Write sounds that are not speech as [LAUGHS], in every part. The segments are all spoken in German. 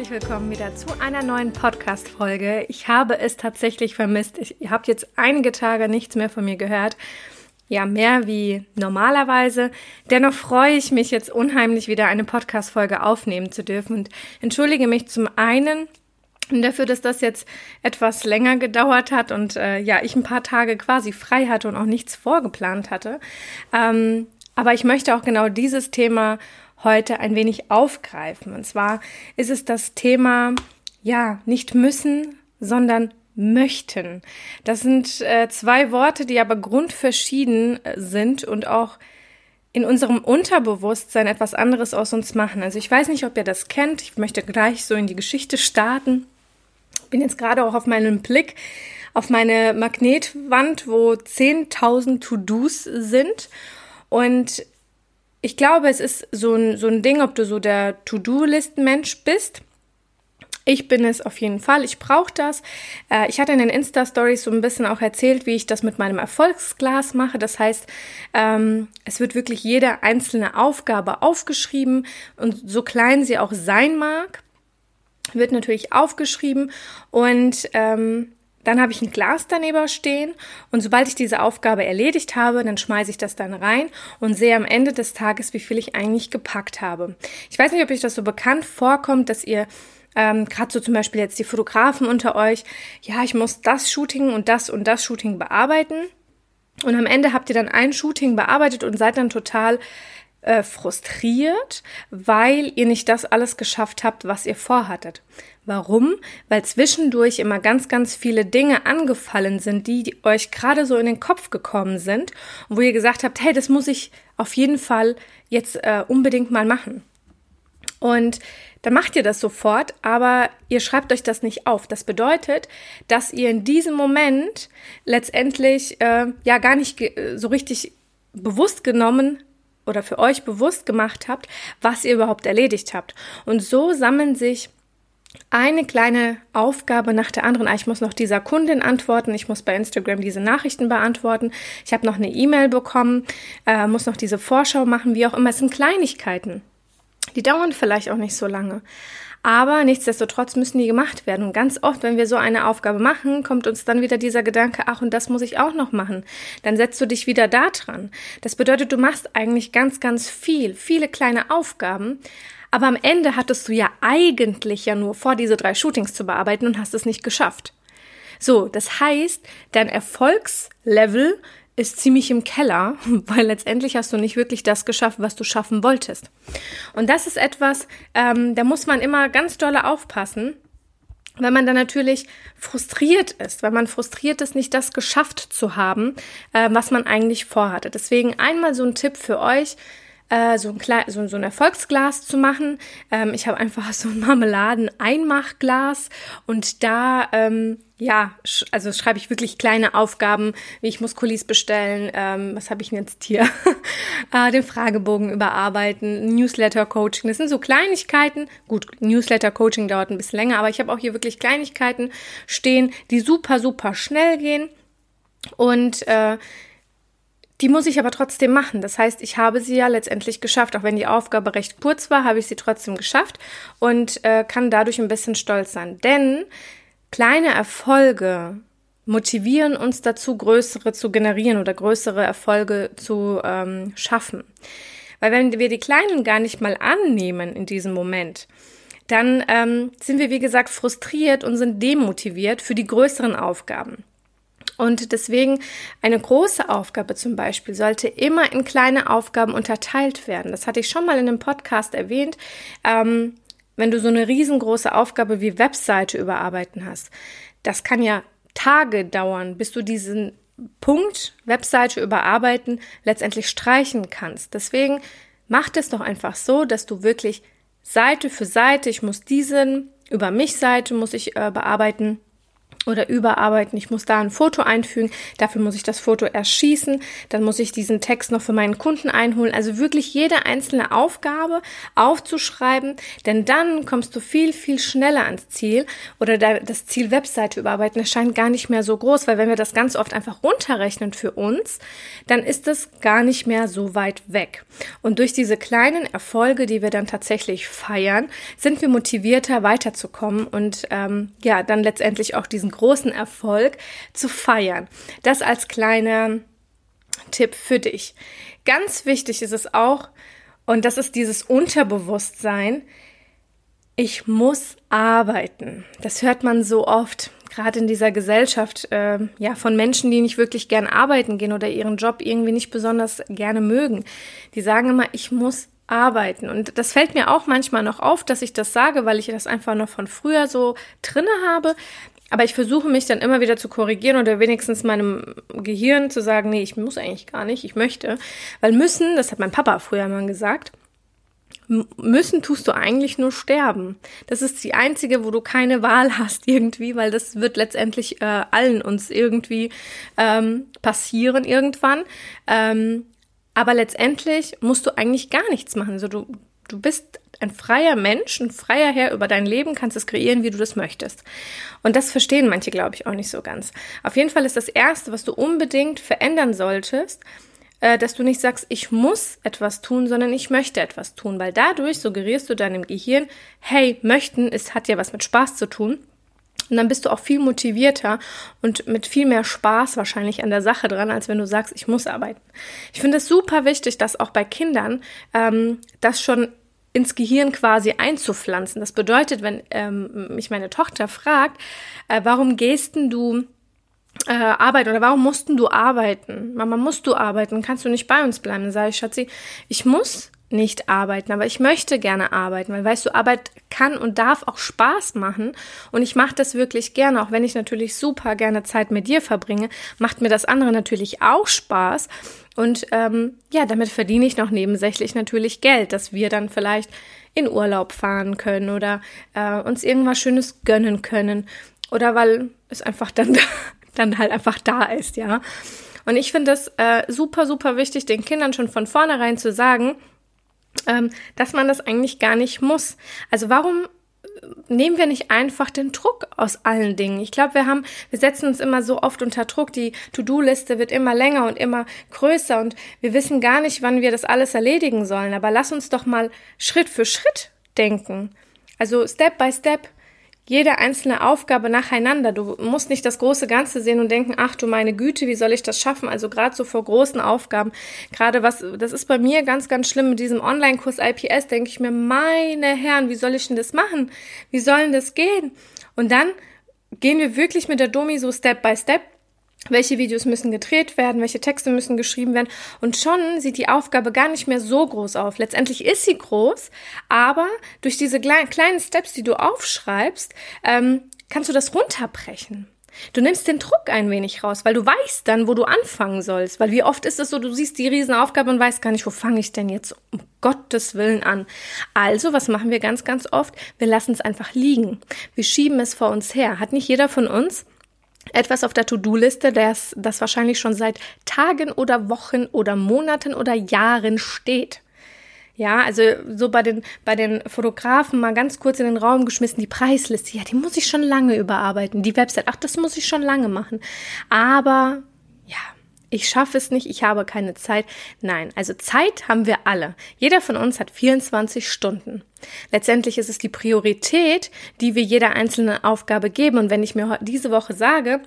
Herzlich willkommen wieder zu einer neuen Podcast-Folge. Ich habe es tatsächlich vermisst. Ich, ihr habt jetzt einige Tage nichts mehr von mir gehört. Ja, mehr wie normalerweise. Dennoch freue ich mich jetzt unheimlich wieder eine Podcast-Folge aufnehmen zu dürfen und entschuldige mich zum einen dafür, dass das jetzt etwas länger gedauert hat und äh, ja, ich ein paar Tage quasi frei hatte und auch nichts vorgeplant hatte. Ähm, aber ich möchte auch genau dieses Thema heute ein wenig aufgreifen. Und zwar ist es das Thema, ja, nicht müssen, sondern möchten. Das sind äh, zwei Worte, die aber grundverschieden äh, sind und auch in unserem Unterbewusstsein etwas anderes aus uns machen. Also ich weiß nicht, ob ihr das kennt. Ich möchte gleich so in die Geschichte starten. Bin jetzt gerade auch auf meinen Blick auf meine Magnetwand, wo 10.000 To-Dos sind. Und ich glaube, es ist so ein, so ein Ding, ob du so der To-Do-Listen-Mensch bist. Ich bin es auf jeden Fall. Ich brauche das. Äh, ich hatte in den Insta-Stories so ein bisschen auch erzählt, wie ich das mit meinem Erfolgsglas mache. Das heißt, ähm, es wird wirklich jede einzelne Aufgabe aufgeschrieben und so klein sie auch sein mag, wird natürlich aufgeschrieben und ähm, dann habe ich ein Glas daneben stehen und sobald ich diese Aufgabe erledigt habe, dann schmeiße ich das dann rein und sehe am Ende des Tages, wie viel ich eigentlich gepackt habe. Ich weiß nicht, ob euch das so bekannt vorkommt, dass ihr ähm, gerade so zum Beispiel jetzt die Fotografen unter euch, ja, ich muss das Shooting und das und das Shooting bearbeiten. Und am Ende habt ihr dann ein Shooting bearbeitet und seid dann total äh, frustriert, weil ihr nicht das alles geschafft habt, was ihr vorhattet. Warum? Weil zwischendurch immer ganz, ganz viele Dinge angefallen sind, die euch gerade so in den Kopf gekommen sind wo ihr gesagt habt, hey, das muss ich auf jeden Fall jetzt äh, unbedingt mal machen. Und dann macht ihr das sofort, aber ihr schreibt euch das nicht auf. Das bedeutet, dass ihr in diesem Moment letztendlich äh, ja gar nicht so richtig bewusst genommen oder für euch bewusst gemacht habt, was ihr überhaupt erledigt habt. Und so sammeln sich eine kleine Aufgabe nach der anderen. Ah, ich muss noch dieser Kundin antworten, ich muss bei Instagram diese Nachrichten beantworten, ich habe noch eine E-Mail bekommen, äh, muss noch diese Vorschau machen, wie auch immer. Es sind Kleinigkeiten. Die dauern vielleicht auch nicht so lange. Aber nichtsdestotrotz müssen die gemacht werden. Und ganz oft, wenn wir so eine Aufgabe machen, kommt uns dann wieder dieser Gedanke, ach, und das muss ich auch noch machen. Dann setzt du dich wieder da dran. Das bedeutet, du machst eigentlich ganz, ganz viel, viele kleine Aufgaben. Aber am Ende hattest du ja eigentlich ja nur vor, diese drei Shootings zu bearbeiten und hast es nicht geschafft. So, das heißt, dein Erfolgslevel ist ziemlich im Keller, [LAUGHS] weil letztendlich hast du nicht wirklich das geschafft, was du schaffen wolltest. Und das ist etwas, ähm, da muss man immer ganz dolle aufpassen, wenn man dann natürlich frustriert ist, wenn man frustriert ist, nicht das geschafft zu haben, äh, was man eigentlich vorhatte. Deswegen einmal so ein Tipp für euch, äh, so, ein klein, so, so ein Erfolgsglas zu machen. Ähm, ich habe einfach [LAUGHS] so ein Marmeladen-Einmachglas und da, ähm, ja, also schreibe ich wirklich kleine Aufgaben, wie ich muss Kulis bestellen, ähm, was habe ich denn jetzt hier, [LAUGHS] äh, den Fragebogen überarbeiten, Newsletter-Coaching, das sind so Kleinigkeiten. Gut, Newsletter-Coaching dauert ein bisschen länger, aber ich habe auch hier wirklich Kleinigkeiten stehen, die super, super schnell gehen und äh, die muss ich aber trotzdem machen. Das heißt, ich habe sie ja letztendlich geschafft. Auch wenn die Aufgabe recht kurz war, habe ich sie trotzdem geschafft und äh, kann dadurch ein bisschen stolz sein. Denn kleine Erfolge motivieren uns dazu, größere zu generieren oder größere Erfolge zu ähm, schaffen. Weil wenn wir die kleinen gar nicht mal annehmen in diesem Moment, dann ähm, sind wir, wie gesagt, frustriert und sind demotiviert für die größeren Aufgaben. Und deswegen eine große Aufgabe zum Beispiel sollte immer in kleine Aufgaben unterteilt werden. Das hatte ich schon mal in einem Podcast erwähnt. Ähm, wenn du so eine riesengroße Aufgabe wie Webseite überarbeiten hast, das kann ja Tage dauern, bis du diesen Punkt Webseite überarbeiten letztendlich streichen kannst. Deswegen mach es doch einfach so, dass du wirklich Seite für Seite, ich muss diesen über mich Seite muss ich äh, bearbeiten, oder überarbeiten. Ich muss da ein Foto einfügen. Dafür muss ich das Foto erschießen. Dann muss ich diesen Text noch für meinen Kunden einholen. Also wirklich jede einzelne Aufgabe aufzuschreiben, denn dann kommst du viel, viel schneller ans Ziel oder das Ziel Webseite überarbeiten erscheint gar nicht mehr so groß, weil wenn wir das ganz oft einfach runterrechnen für uns, dann ist es gar nicht mehr so weit weg. Und durch diese kleinen Erfolge, die wir dann tatsächlich feiern, sind wir motivierter weiterzukommen und ähm, ja, dann letztendlich auch diesen großen Erfolg zu feiern. Das als kleiner Tipp für dich. Ganz wichtig ist es auch, und das ist dieses Unterbewusstsein, ich muss arbeiten. Das hört man so oft, gerade in dieser Gesellschaft, äh, ja, von Menschen, die nicht wirklich gern arbeiten gehen oder ihren Job irgendwie nicht besonders gerne mögen. Die sagen immer, ich muss arbeiten. Und das fällt mir auch manchmal noch auf, dass ich das sage, weil ich das einfach noch von früher so drinne habe. Aber ich versuche mich dann immer wieder zu korrigieren oder wenigstens meinem Gehirn zu sagen, nee, ich muss eigentlich gar nicht, ich möchte. Weil müssen, das hat mein Papa früher mal gesagt, müssen tust du eigentlich nur sterben. Das ist die einzige, wo du keine Wahl hast irgendwie, weil das wird letztendlich äh, allen uns irgendwie ähm, passieren irgendwann. Ähm, aber letztendlich musst du eigentlich gar nichts machen. Also du, du bist ein freier Mensch, ein freier Herr über dein Leben, kannst es kreieren, wie du das möchtest. Und das verstehen manche, glaube ich, auch nicht so ganz. Auf jeden Fall ist das Erste, was du unbedingt verändern solltest, äh, dass du nicht sagst, ich muss etwas tun, sondern ich möchte etwas tun, weil dadurch suggerierst du deinem Gehirn, hey, möchten, es hat ja was mit Spaß zu tun. Und dann bist du auch viel motivierter und mit viel mehr Spaß wahrscheinlich an der Sache dran, als wenn du sagst, ich muss arbeiten. Ich finde es super wichtig, dass auch bei Kindern ähm, das schon ins Gehirn quasi einzupflanzen. Das bedeutet, wenn ähm, mich meine Tochter fragt, äh, warum gehst denn du äh, arbeiten oder warum mussten du arbeiten? Mama, musst du arbeiten? Kannst du nicht bei uns bleiben? Dann sage ich, Schatzi, ich muss nicht arbeiten, aber ich möchte gerne arbeiten, weil weißt du, Arbeit kann und darf auch Spaß machen und ich mache das wirklich gerne, auch wenn ich natürlich super gerne Zeit mit dir verbringe, macht mir das andere natürlich auch Spaß und ähm, ja, damit verdiene ich noch nebensächlich natürlich Geld, dass wir dann vielleicht in Urlaub fahren können oder äh, uns irgendwas Schönes gönnen können oder weil es einfach dann [LAUGHS] dann halt einfach da ist, ja. Und ich finde es äh, super, super wichtig, den Kindern schon von vornherein zu sagen, ähm, dass man das eigentlich gar nicht muss. Also warum nehmen wir nicht einfach den Druck aus allen Dingen. Ich glaube, wir haben, wir setzen uns immer so oft unter Druck. Die To-Do-Liste wird immer länger und immer größer und wir wissen gar nicht, wann wir das alles erledigen sollen. Aber lass uns doch mal Schritt für Schritt denken. Also Step by Step jede einzelne Aufgabe nacheinander. Du musst nicht das große Ganze sehen und denken, ach du meine Güte, wie soll ich das schaffen? Also gerade so vor großen Aufgaben, gerade was, das ist bei mir ganz, ganz schlimm mit diesem Online-Kurs IPS, denke ich mir, meine Herren, wie soll ich denn das machen? Wie soll denn das gehen? Und dann gehen wir wirklich mit der Domi so Step by Step welche Videos müssen gedreht werden, welche Texte müssen geschrieben werden. Und schon sieht die Aufgabe gar nicht mehr so groß auf. Letztendlich ist sie groß, aber durch diese kleinen Steps, die du aufschreibst, ähm, kannst du das runterbrechen. Du nimmst den Druck ein wenig raus, weil du weißt dann, wo du anfangen sollst. Weil wie oft ist es so, du siehst die Riesenaufgabe und weißt gar nicht, wo fange ich denn jetzt um Gottes Willen an. Also, was machen wir ganz, ganz oft? Wir lassen es einfach liegen. Wir schieben es vor uns her. Hat nicht jeder von uns etwas auf der To-Do-Liste, das, das wahrscheinlich schon seit Tagen oder Wochen oder Monaten oder Jahren steht. Ja, also so bei den, bei den Fotografen mal ganz kurz in den Raum geschmissen, die Preisliste, ja, die muss ich schon lange überarbeiten. Die Website, ach, das muss ich schon lange machen. Aber ja, ich schaffe es nicht, ich habe keine Zeit. Nein, also Zeit haben wir alle. Jeder von uns hat 24 Stunden. Letztendlich ist es die Priorität, die wir jeder einzelnen Aufgabe geben. Und wenn ich mir diese Woche sage,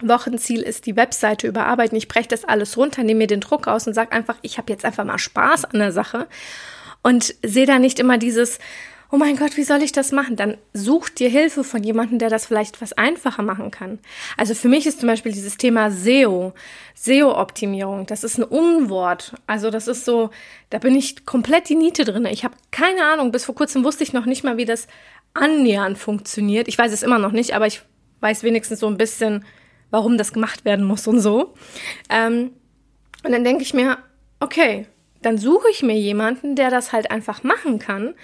Wochenziel ist die Webseite überarbeiten, ich breche das alles runter, nehme mir den Druck aus und sage einfach, ich habe jetzt einfach mal Spaß an der Sache und sehe da nicht immer dieses, oh mein Gott, wie soll ich das machen? Dann such dir Hilfe von jemandem, der das vielleicht was einfacher machen kann. Also für mich ist zum Beispiel dieses Thema SEO, SEO-Optimierung, das ist ein Unwort. Also das ist so, da bin ich komplett die Niete drin. Ich habe keine Ahnung, bis vor kurzem wusste ich noch nicht mal, wie das annähernd funktioniert. Ich weiß es immer noch nicht, aber ich weiß wenigstens so ein bisschen, warum das gemacht werden muss und so. Ähm, und dann denke ich mir, okay, dann suche ich mir jemanden, der das halt einfach machen kann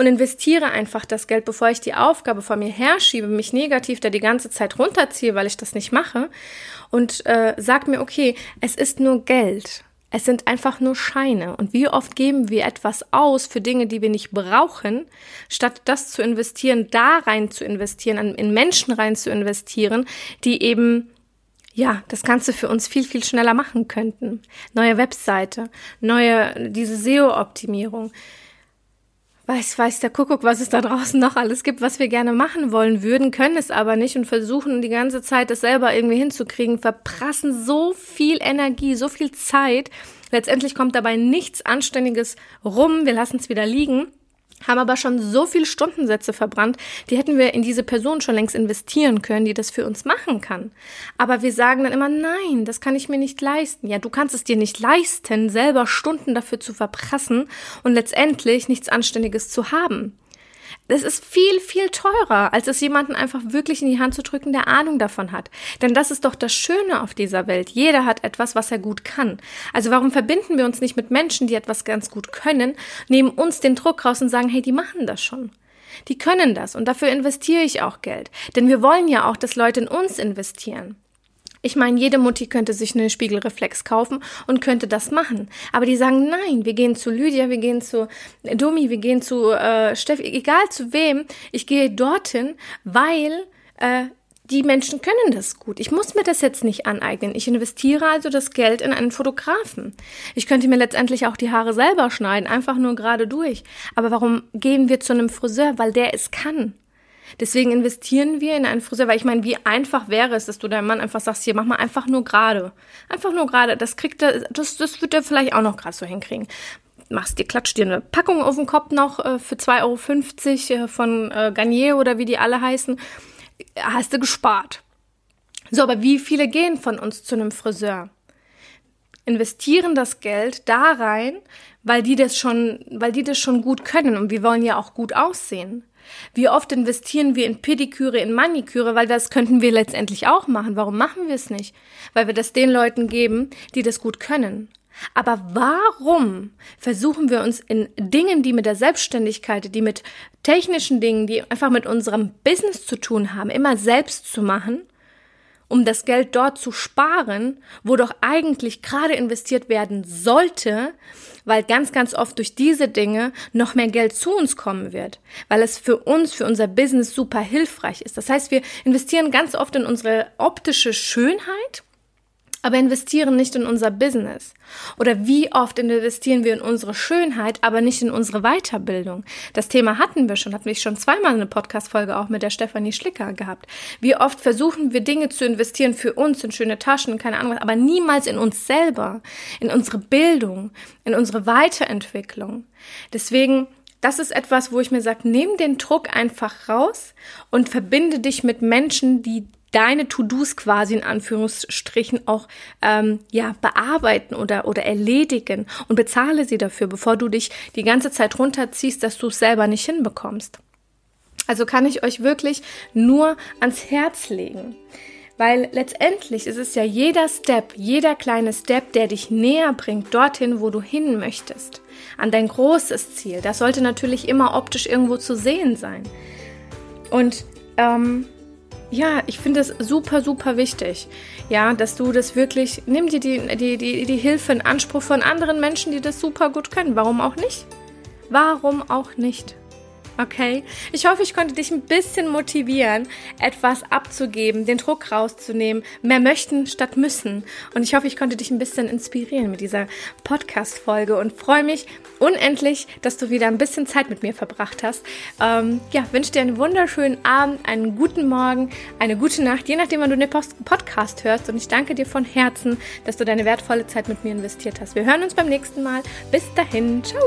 und investiere einfach das Geld, bevor ich die Aufgabe vor mir herschiebe, mich negativ da die ganze Zeit runterziehe, weil ich das nicht mache und äh, sag mir, okay, es ist nur Geld. Es sind einfach nur Scheine. Und wie oft geben wir etwas aus für Dinge, die wir nicht brauchen, statt das zu investieren, da rein zu investieren, in Menschen rein zu investieren, die eben ja, das Ganze für uns viel, viel schneller machen könnten. Neue Webseite, neue, diese SEO-Optimierung. Weiß, weiß der Kuckuck, was es da draußen noch alles gibt, was wir gerne machen wollen würden, können es aber nicht und versuchen die ganze Zeit das selber irgendwie hinzukriegen, verprassen so viel Energie, so viel Zeit. Letztendlich kommt dabei nichts Anständiges rum. Wir lassen es wieder liegen haben aber schon so viel Stundensätze verbrannt, die hätten wir in diese Person schon längst investieren können, die das für uns machen kann. Aber wir sagen dann immer, nein, das kann ich mir nicht leisten. Ja, du kannst es dir nicht leisten, selber Stunden dafür zu verprassen und letztendlich nichts Anständiges zu haben. Das ist viel, viel teurer, als es jemanden einfach wirklich in die Hand zu drücken, der Ahnung davon hat. Denn das ist doch das Schöne auf dieser Welt. Jeder hat etwas, was er gut kann. Also warum verbinden wir uns nicht mit Menschen, die etwas ganz gut können, nehmen uns den Druck raus und sagen, hey, die machen das schon. Die können das und dafür investiere ich auch Geld. Denn wir wollen ja auch, dass Leute in uns investieren. Ich meine, jede Mutti könnte sich eine Spiegelreflex kaufen und könnte das machen. Aber die sagen, nein, wir gehen zu Lydia, wir gehen zu Domi, wir gehen zu äh, Steffi, egal zu wem. Ich gehe dorthin, weil äh, die Menschen können das gut. Ich muss mir das jetzt nicht aneignen. Ich investiere also das Geld in einen Fotografen. Ich könnte mir letztendlich auch die Haare selber schneiden, einfach nur gerade durch. Aber warum gehen wir zu einem Friseur? Weil der es kann. Deswegen investieren wir in einen Friseur, weil ich meine, wie einfach wäre es, dass du deinem Mann einfach sagst, hier, mach mal einfach nur gerade. Einfach nur gerade. Das kriegt er, das, das wird er vielleicht auch noch gerade so hinkriegen. Machst dir, klatscht dir eine Packung auf den Kopf noch äh, für 2,50 Euro äh, von äh, Garnier oder wie die alle heißen. Hast du gespart. So, aber wie viele gehen von uns zu einem Friseur? investieren das Geld da rein, weil die das schon, weil die das schon gut können und wir wollen ja auch gut aussehen. Wie oft investieren wir in Pediküre, in Maniküre, weil das könnten wir letztendlich auch machen. Warum machen wir es nicht? Weil wir das den Leuten geben, die das gut können. Aber warum versuchen wir uns in Dingen, die mit der Selbstständigkeit, die mit technischen Dingen, die einfach mit unserem Business zu tun haben, immer selbst zu machen um das Geld dort zu sparen, wo doch eigentlich gerade investiert werden sollte, weil ganz, ganz oft durch diese Dinge noch mehr Geld zu uns kommen wird, weil es für uns, für unser Business super hilfreich ist. Das heißt, wir investieren ganz oft in unsere optische Schönheit aber investieren nicht in unser Business? Oder wie oft investieren wir in unsere Schönheit, aber nicht in unsere Weiterbildung? Das Thema hatten wir schon, hatten wir schon zweimal eine Podcast-Folge auch mit der Stefanie Schlicker gehabt. Wie oft versuchen wir Dinge zu investieren für uns, in schöne Taschen, keine Ahnung aber niemals in uns selber, in unsere Bildung, in unsere Weiterentwicklung. Deswegen das ist etwas, wo ich mir sage, nimm den Druck einfach raus und verbinde dich mit Menschen, die deine To-Dos quasi in Anführungsstrichen auch ähm, ja bearbeiten oder oder erledigen und bezahle sie dafür, bevor du dich die ganze Zeit runterziehst, dass du es selber nicht hinbekommst. Also kann ich euch wirklich nur ans Herz legen. Weil letztendlich ist es ja jeder Step, jeder kleine Step, der dich näher bringt dorthin, wo du hin möchtest. An dein großes Ziel. Das sollte natürlich immer optisch irgendwo zu sehen sein. Und ähm, ja, ich finde es super, super wichtig, ja, dass du das wirklich, nimm dir die, die, die, die Hilfe in Anspruch von anderen Menschen, die das super gut können. Warum auch nicht? Warum auch nicht? Okay? Ich hoffe, ich konnte dich ein bisschen motivieren, etwas abzugeben, den Druck rauszunehmen, mehr möchten statt müssen. Und ich hoffe, ich konnte dich ein bisschen inspirieren mit dieser Podcast-Folge und freue mich unendlich, dass du wieder ein bisschen Zeit mit mir verbracht hast. Ähm, ja, wünsche dir einen wunderschönen Abend, einen guten Morgen, eine gute Nacht, je nachdem, wann du den Podcast hörst. Und ich danke dir von Herzen, dass du deine wertvolle Zeit mit mir investiert hast. Wir hören uns beim nächsten Mal. Bis dahin. Ciao!